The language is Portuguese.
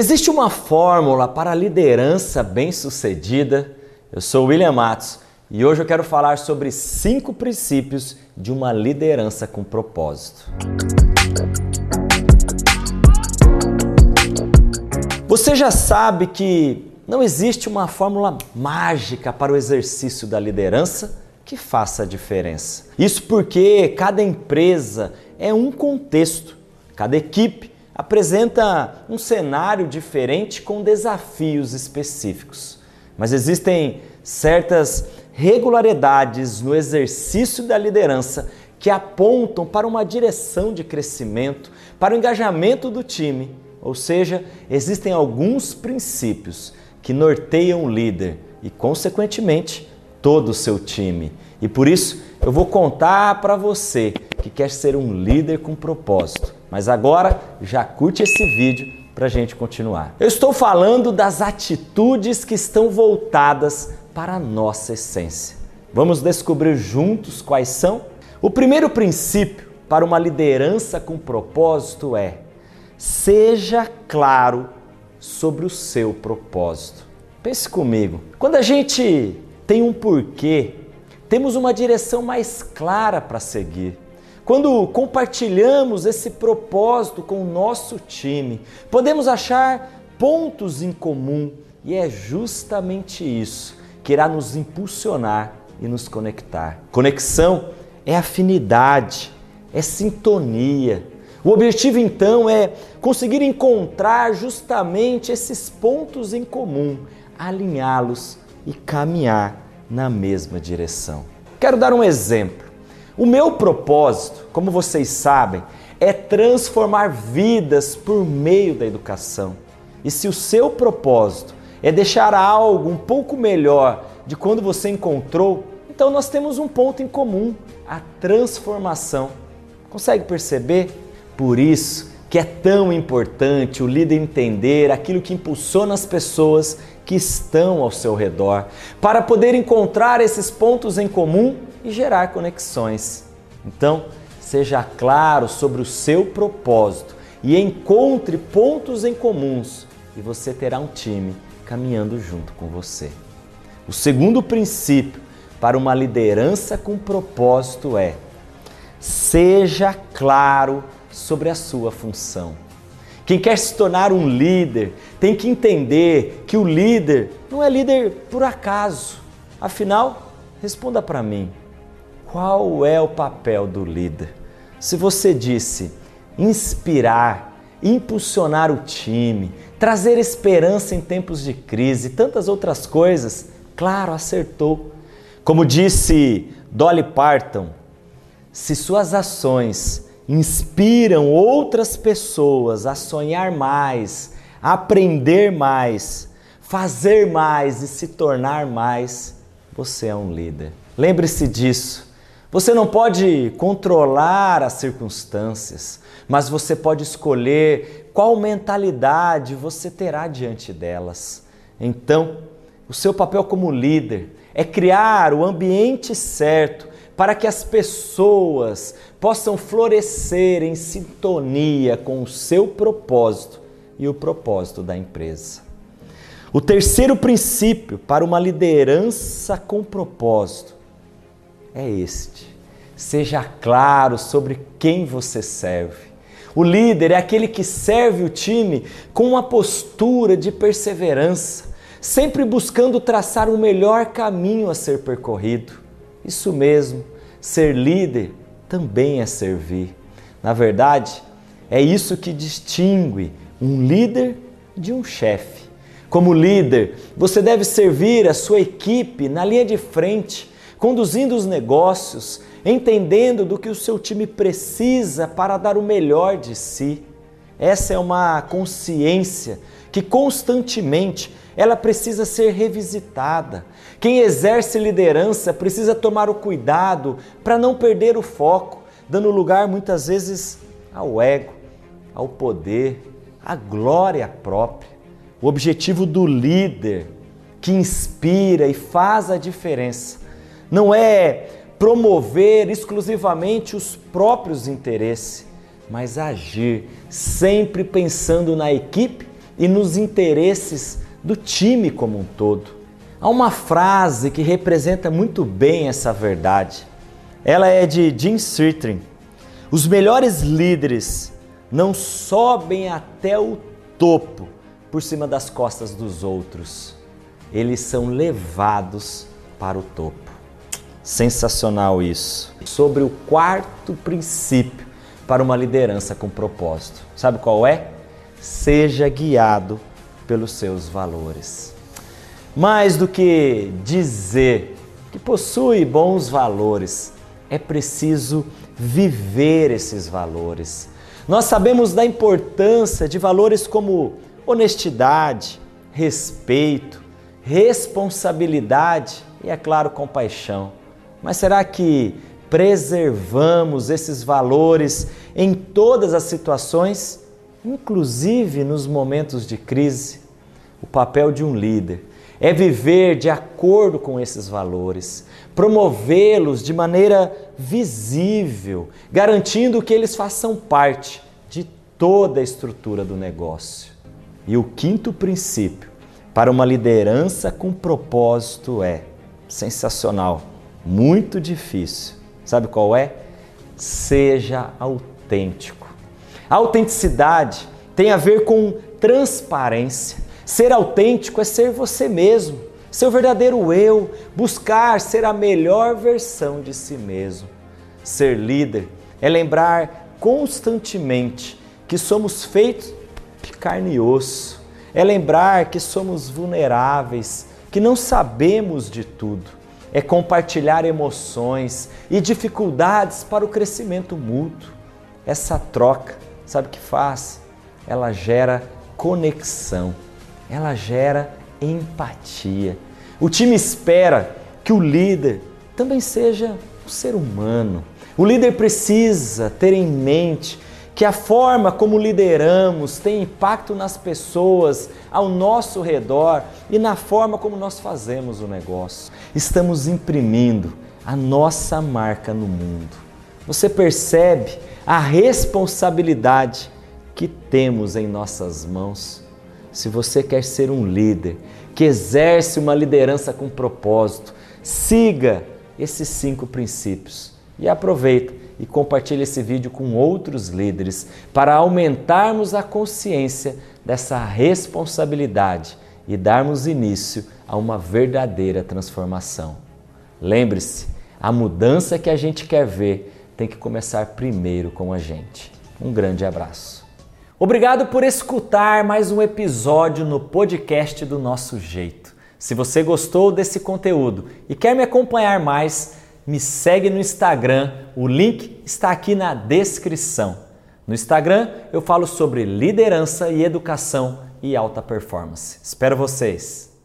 Existe uma fórmula para liderança bem-sucedida? Eu sou William Matos e hoje eu quero falar sobre cinco princípios de uma liderança com propósito. Você já sabe que não existe uma fórmula mágica para o exercício da liderança que faça a diferença. Isso porque cada empresa é um contexto, cada equipe apresenta um cenário diferente com desafios específicos. Mas existem certas regularidades no exercício da liderança que apontam para uma direção de crescimento, para o engajamento do time. Ou seja, existem alguns princípios que norteiam o líder e, consequentemente, todo o seu time. E por isso eu vou contar para você que quer ser um líder com propósito mas agora já curte esse vídeo para a gente continuar. Eu estou falando das atitudes que estão voltadas para a nossa essência. Vamos descobrir juntos quais são? O primeiro princípio para uma liderança com propósito é: seja claro sobre o seu propósito. Pense comigo. Quando a gente tem um porquê, temos uma direção mais clara para seguir. Quando compartilhamos esse propósito com o nosso time, podemos achar pontos em comum e é justamente isso que irá nos impulsionar e nos conectar. Conexão é afinidade, é sintonia. O objetivo então é conseguir encontrar justamente esses pontos em comum, alinhá-los e caminhar na mesma direção. Quero dar um exemplo. O meu propósito, como vocês sabem, é transformar vidas por meio da educação. E se o seu propósito é deixar algo um pouco melhor de quando você encontrou, então nós temos um ponto em comum: a transformação. Consegue perceber? Por isso que é tão importante o líder entender aquilo que impulsiona as pessoas que estão ao seu redor, para poder encontrar esses pontos em comum e gerar conexões. Então, seja claro sobre o seu propósito e encontre pontos em comuns e você terá um time caminhando junto com você. O segundo princípio para uma liderança com propósito é: seja claro sobre a sua função. Quem quer se tornar um líder tem que entender que o líder não é líder por acaso. Afinal, responda para mim: qual é o papel do líder? Se você disse inspirar, impulsionar o time, trazer esperança em tempos de crise tantas outras coisas, claro, acertou. Como disse Dolly Parton, se suas ações inspiram outras pessoas a sonhar mais, aprender mais, fazer mais e se tornar mais, você é um líder. Lembre-se disso. Você não pode controlar as circunstâncias, mas você pode escolher qual mentalidade você terá diante delas. Então, o seu papel como líder é criar o ambiente certo para que as pessoas possam florescer em sintonia com o seu propósito e o propósito da empresa. O terceiro princípio para uma liderança com propósito é este. Seja claro sobre quem você serve. O líder é aquele que serve o time com uma postura de perseverança, sempre buscando traçar o melhor caminho a ser percorrido. Isso mesmo, ser líder também é servir. Na verdade, é isso que distingue um líder de um chefe. Como líder, você deve servir a sua equipe na linha de frente, conduzindo os negócios, entendendo do que o seu time precisa para dar o melhor de si. Essa é uma consciência que constantemente ela precisa ser revisitada. Quem exerce liderança precisa tomar o cuidado para não perder o foco, dando lugar muitas vezes ao ego, ao poder, à glória própria. O objetivo do líder que inspira e faz a diferença não é promover exclusivamente os próprios interesses, mas agir sempre pensando na equipe e nos interesses do time como um todo. Há uma frase que representa muito bem essa verdade. Ela é de Jim Sirtrin. Os melhores líderes não sobem até o topo por cima das costas dos outros. Eles são levados para o topo. Sensacional isso. Sobre o quarto princípio para uma liderança com propósito. Sabe qual é? Seja guiado pelos seus valores. Mais do que dizer que possui bons valores, é preciso viver esses valores. Nós sabemos da importância de valores como honestidade, respeito, responsabilidade e, é claro, compaixão. Mas será que preservamos esses valores em todas as situações, inclusive nos momentos de crise? O papel de um líder é viver de acordo com esses valores, promovê-los de maneira visível, garantindo que eles façam parte de toda a estrutura do negócio. E o quinto princípio para uma liderança com propósito é sensacional, muito difícil. Sabe qual é? Seja autêntico. A autenticidade tem a ver com transparência Ser autêntico é ser você mesmo, seu verdadeiro eu, buscar ser a melhor versão de si mesmo. Ser líder é lembrar constantemente que somos feitos de carne e osso, é lembrar que somos vulneráveis, que não sabemos de tudo, é compartilhar emoções e dificuldades para o crescimento mútuo. Essa troca, sabe o que faz? Ela gera conexão ela gera empatia. O time espera que o líder também seja um ser humano. O líder precisa ter em mente que a forma como lideramos tem impacto nas pessoas ao nosso redor e na forma como nós fazemos o negócio. Estamos imprimindo a nossa marca no mundo. Você percebe a responsabilidade que temos em nossas mãos? Se você quer ser um líder que exerce uma liderança com propósito, siga esses cinco princípios e aproveita e compartilhe esse vídeo com outros líderes para aumentarmos a consciência dessa responsabilidade e darmos início a uma verdadeira transformação. Lembre-se, a mudança que a gente quer ver tem que começar primeiro com a gente. Um grande abraço. Obrigado por escutar mais um episódio no podcast do Nosso Jeito. Se você gostou desse conteúdo e quer me acompanhar mais, me segue no Instagram, o link está aqui na descrição. No Instagram eu falo sobre liderança e educação e alta performance. Espero vocês!